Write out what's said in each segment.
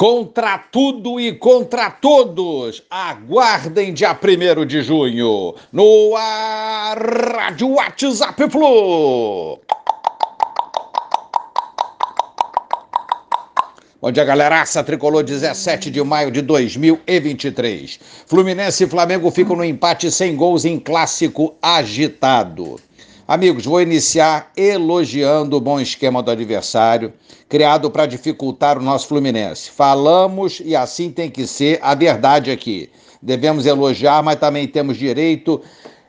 Contra tudo e contra todos, aguardem dia 1 de junho no ar Rádio WhatsApp Flu. Bom dia, galeraça. Tricolor 17 de maio de 2023. Fluminense e Flamengo ficam no empate sem gols em clássico agitado. Amigos, vou iniciar elogiando o bom esquema do adversário, criado para dificultar o nosso Fluminense. Falamos e assim tem que ser a verdade aqui. Devemos elogiar, mas também temos direito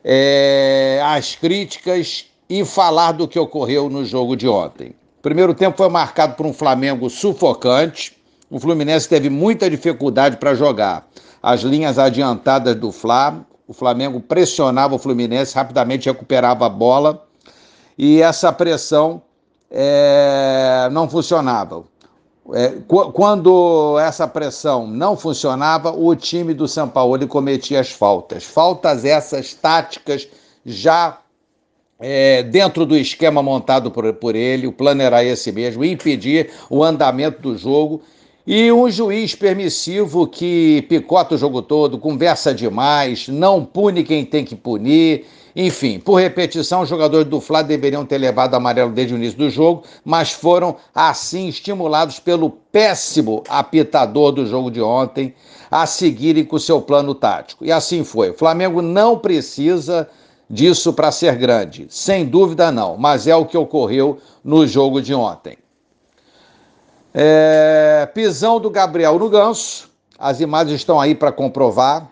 é, às críticas e falar do que ocorreu no jogo de ontem. O primeiro tempo foi marcado por um Flamengo sufocante. O Fluminense teve muita dificuldade para jogar. As linhas adiantadas do Fla o Flamengo pressionava o Fluminense, rapidamente recuperava a bola e essa pressão é, não funcionava. É, quando essa pressão não funcionava, o time do São Paulo cometia as faltas. Faltas essas táticas já é, dentro do esquema montado por, por ele, o plano era esse mesmo, impedir o andamento do jogo e um juiz permissivo que picota o jogo todo, conversa demais, não pune quem tem que punir. Enfim, por repetição, os jogadores do Fla deveriam ter levado amarelo desde o início do jogo, mas foram assim estimulados pelo péssimo apitador do jogo de ontem a seguirem com o seu plano tático. E assim foi. O Flamengo não precisa disso para ser grande, sem dúvida não, mas é o que ocorreu no jogo de ontem. É, pisão do Gabriel no Ganso. As imagens estão aí para comprovar.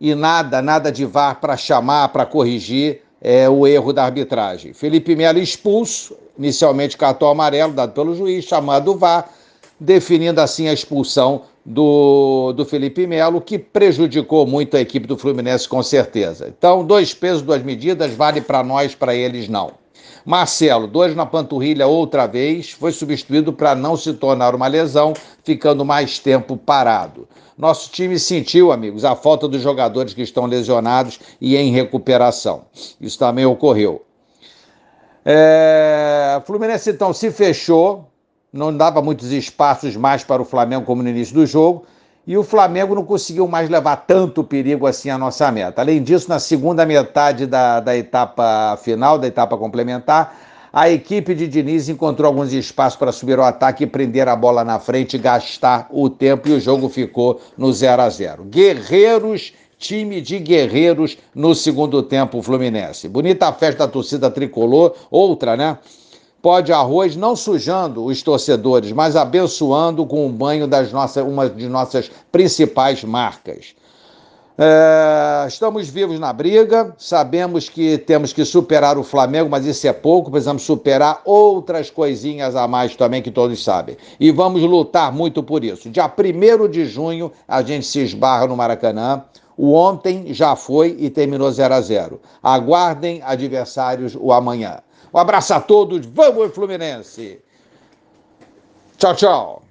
E nada, nada de VAR para chamar, para corrigir é, o erro da arbitragem. Felipe Melo expulso, inicialmente cartão amarelo dado pelo juiz, chamado VAR, definindo assim a expulsão do, do Felipe Melo, que prejudicou muito a equipe do Fluminense, com certeza. Então, dois pesos, duas medidas, vale para nós, para eles não. Marcelo, dois na panturrilha outra vez, foi substituído para não se tornar uma lesão, ficando mais tempo parado. Nosso time sentiu, amigos, a falta dos jogadores que estão lesionados e em recuperação. Isso também ocorreu. É... Fluminense então se fechou, não dava muitos espaços mais para o Flamengo como no início do jogo e o Flamengo não conseguiu mais levar tanto perigo assim à nossa meta. Além disso, na segunda metade da, da etapa final, da etapa complementar, a equipe de Diniz encontrou alguns espaços para subir ao ataque e prender a bola na frente, gastar o tempo e o jogo ficou no 0 a 0. Guerreiros time de guerreiros no segundo tempo Fluminense. Bonita festa da torcida tricolor, outra, né? Pó de arroz, não sujando os torcedores, mas abençoando com o banho das nossas, uma de nossas principais marcas. É, estamos vivos na briga, sabemos que temos que superar o Flamengo, mas isso é pouco, precisamos superar outras coisinhas a mais também que todos sabem. E vamos lutar muito por isso. Dia 1 de junho a gente se esbarra no Maracanã. O ontem já foi e terminou 0 a 0. Aguardem adversários o amanhã. Um abraço a todos. Vamos, Fluminense! Tchau, tchau.